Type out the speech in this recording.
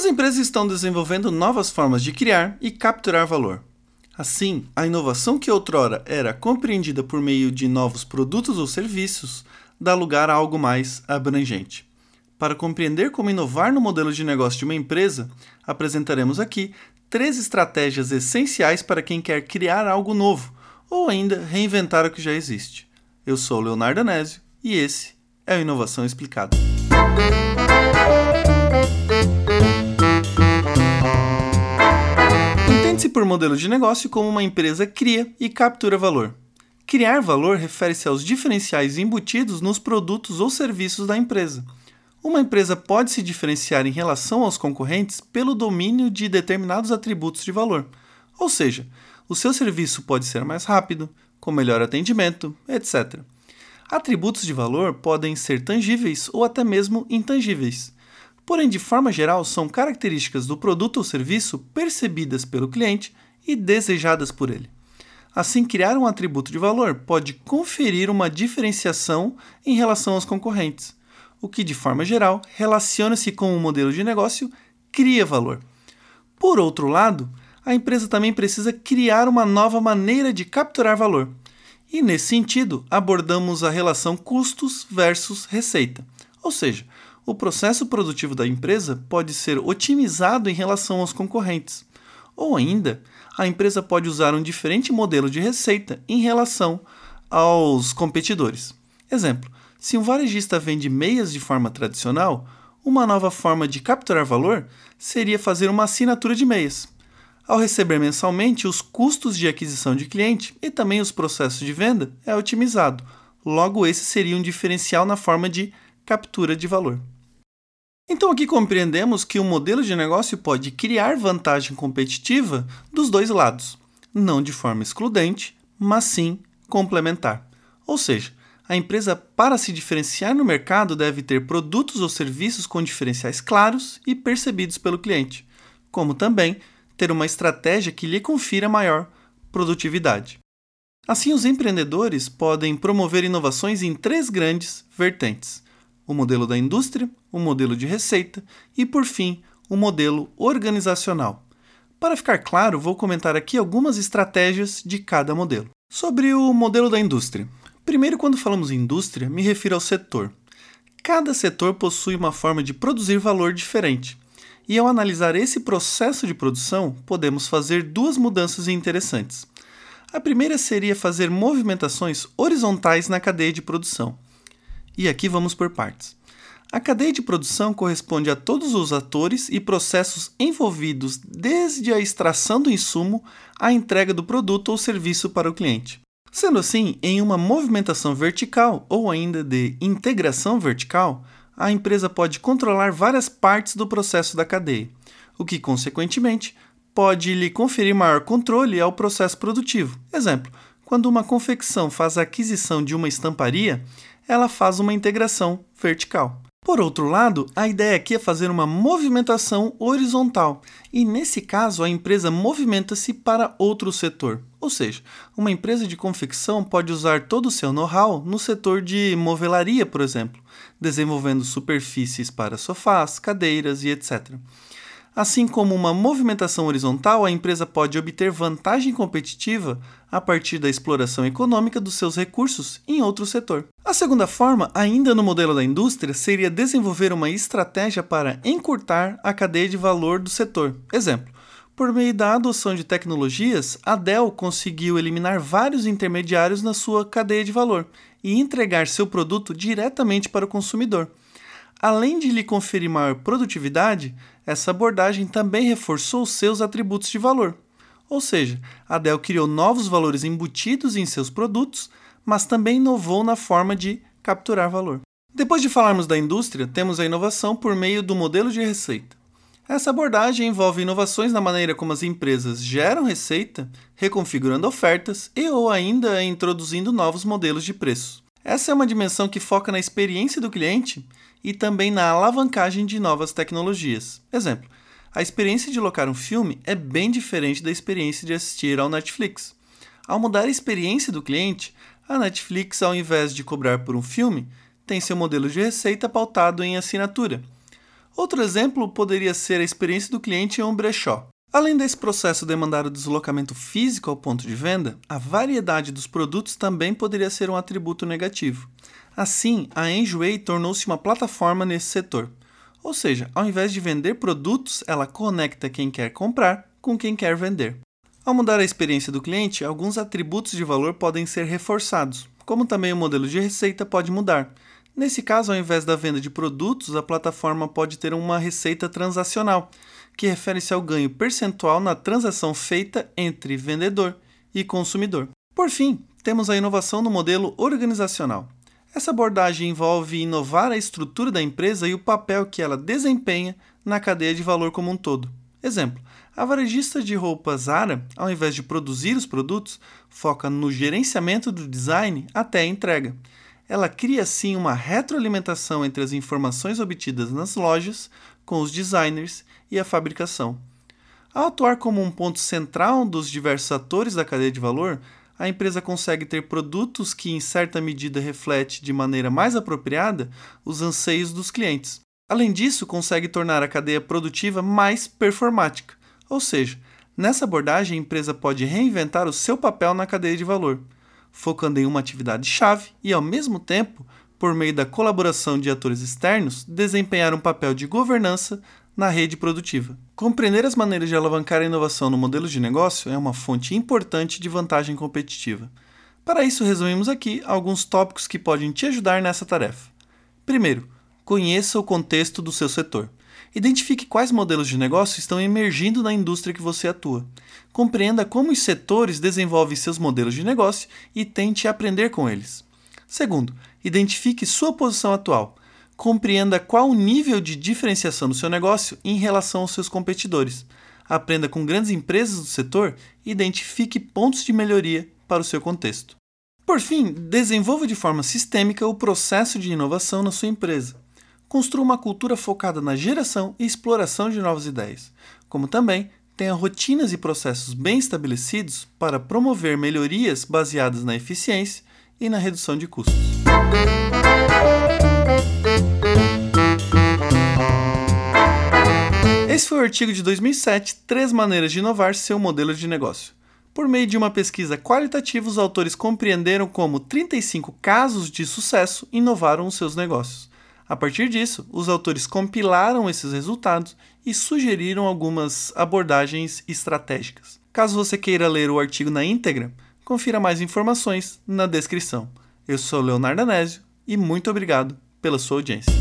As empresas estão desenvolvendo novas formas de criar e capturar valor. Assim, a inovação que outrora era compreendida por meio de novos produtos ou serviços dá lugar a algo mais abrangente. Para compreender como inovar no modelo de negócio de uma empresa, apresentaremos aqui três estratégias essenciais para quem quer criar algo novo ou ainda reinventar o que já existe. Eu sou Leonardo Anésio e esse é o Inovação Explicada. Modelo de negócio como uma empresa cria e captura valor. Criar valor refere-se aos diferenciais embutidos nos produtos ou serviços da empresa. Uma empresa pode se diferenciar em relação aos concorrentes pelo domínio de determinados atributos de valor, ou seja, o seu serviço pode ser mais rápido, com melhor atendimento, etc. Atributos de valor podem ser tangíveis ou até mesmo intangíveis. Porém, de forma geral, são características do produto ou serviço percebidas pelo cliente e desejadas por ele. Assim, criar um atributo de valor pode conferir uma diferenciação em relação aos concorrentes, o que, de forma geral, relaciona-se com o modelo de negócio cria valor. Por outro lado, a empresa também precisa criar uma nova maneira de capturar valor. E nesse sentido, abordamos a relação custos versus receita. Ou seja, o processo produtivo da empresa pode ser otimizado em relação aos concorrentes. Ou ainda, a empresa pode usar um diferente modelo de receita em relação aos competidores. Exemplo: se um varejista vende meias de forma tradicional, uma nova forma de capturar valor seria fazer uma assinatura de meias ao receber mensalmente, os custos de aquisição de cliente e também os processos de venda é otimizado. Logo, esse seria um diferencial na forma de captura de valor. Então, aqui compreendemos que o modelo de negócio pode criar vantagem competitiva dos dois lados, não de forma excludente, mas sim complementar. Ou seja, a empresa, para se diferenciar no mercado, deve ter produtos ou serviços com diferenciais claros e percebidos pelo cliente, como também ter uma estratégia que lhe confira maior produtividade. Assim, os empreendedores podem promover inovações em três grandes vertentes: o modelo da indústria, o modelo de receita e, por fim, o modelo organizacional. Para ficar claro, vou comentar aqui algumas estratégias de cada modelo. Sobre o modelo da indústria. Primeiro, quando falamos em indústria, me refiro ao setor. Cada setor possui uma forma de produzir valor diferente. E ao analisar esse processo de produção, podemos fazer duas mudanças interessantes. A primeira seria fazer movimentações horizontais na cadeia de produção. E aqui vamos por partes. A cadeia de produção corresponde a todos os atores e processos envolvidos desde a extração do insumo à entrega do produto ou serviço para o cliente. Sendo assim, em uma movimentação vertical ou ainda de integração vertical, a empresa pode controlar várias partes do processo da cadeia, o que, consequentemente, pode lhe conferir maior controle ao processo produtivo. Exemplo: quando uma confecção faz a aquisição de uma estamparia, ela faz uma integração vertical. Por outro lado, a ideia aqui é fazer uma movimentação horizontal, e nesse caso a empresa movimenta-se para outro setor. Ou seja, uma empresa de confecção pode usar todo o seu know-how no setor de movelaria, por exemplo, desenvolvendo superfícies para sofás, cadeiras e etc. Assim como uma movimentação horizontal, a empresa pode obter vantagem competitiva a partir da exploração econômica dos seus recursos em outro setor. A segunda forma, ainda no modelo da indústria, seria desenvolver uma estratégia para encurtar a cadeia de valor do setor. Exemplo: por meio da adoção de tecnologias, a Dell conseguiu eliminar vários intermediários na sua cadeia de valor e entregar seu produto diretamente para o consumidor. Além de lhe conferir maior produtividade, essa abordagem também reforçou seus atributos de valor. Ou seja, a Dell criou novos valores embutidos em seus produtos, mas também inovou na forma de capturar valor. Depois de falarmos da indústria, temos a inovação por meio do modelo de receita. Essa abordagem envolve inovações na maneira como as empresas geram receita, reconfigurando ofertas e ou ainda introduzindo novos modelos de preço. Essa é uma dimensão que foca na experiência do cliente e também na alavancagem de novas tecnologias. Exemplo: a experiência de locar um filme é bem diferente da experiência de assistir ao Netflix. Ao mudar a experiência do cliente, a Netflix, ao invés de cobrar por um filme, tem seu modelo de receita pautado em assinatura Outro exemplo poderia ser a experiência do cliente em um brechó. Além desse processo demandar o deslocamento físico ao ponto de venda, a variedade dos produtos também poderia ser um atributo negativo. Assim, a Enjoei tornou-se uma plataforma nesse setor. Ou seja, ao invés de vender produtos, ela conecta quem quer comprar com quem quer vender. Ao mudar a experiência do cliente, alguns atributos de valor podem ser reforçados, como também o modelo de receita pode mudar. Nesse caso, ao invés da venda de produtos, a plataforma pode ter uma receita transacional, que refere-se ao ganho percentual na transação feita entre vendedor e consumidor. Por fim, temos a inovação no modelo organizacional. Essa abordagem envolve inovar a estrutura da empresa e o papel que ela desempenha na cadeia de valor como um todo. Exemplo: a varejista de roupas Zara, ao invés de produzir os produtos, foca no gerenciamento do design até a entrega. Ela cria assim uma retroalimentação entre as informações obtidas nas lojas, com os designers e a fabricação. Ao atuar como um ponto central dos diversos atores da cadeia de valor, a empresa consegue ter produtos que, em certa medida, refletem de maneira mais apropriada os anseios dos clientes. Além disso, consegue tornar a cadeia produtiva mais performática, ou seja, nessa abordagem a empresa pode reinventar o seu papel na cadeia de valor, focando em uma atividade-chave e, ao mesmo tempo, por meio da colaboração de atores externos, desempenhar um papel de governança na rede produtiva. Compreender as maneiras de alavancar a inovação no modelo de negócio é uma fonte importante de vantagem competitiva. Para isso, resumimos aqui alguns tópicos que podem te ajudar nessa tarefa. Primeiro, conheça o contexto do seu setor. Identifique quais modelos de negócio estão emergindo na indústria que você atua. Compreenda como os setores desenvolvem seus modelos de negócio e tente aprender com eles. Segundo, identifique sua posição atual compreenda qual o nível de diferenciação do seu negócio em relação aos seus competidores. Aprenda com grandes empresas do setor e identifique pontos de melhoria para o seu contexto. Por fim, desenvolva de forma sistêmica o processo de inovação na sua empresa. Construa uma cultura focada na geração e exploração de novas ideias, como também tenha rotinas e processos bem estabelecidos para promover melhorias baseadas na eficiência e na redução de custos. Esse foi o artigo de 2007, Três Maneiras de Inovar Seu Modelo de Negócio. Por meio de uma pesquisa qualitativa, os autores compreenderam como 35 casos de sucesso inovaram os seus negócios. A partir disso, os autores compilaram esses resultados e sugeriram algumas abordagens estratégicas. Caso você queira ler o artigo na íntegra, confira mais informações na descrição. Eu sou Leonardo Anésio e muito obrigado pela sua audiência.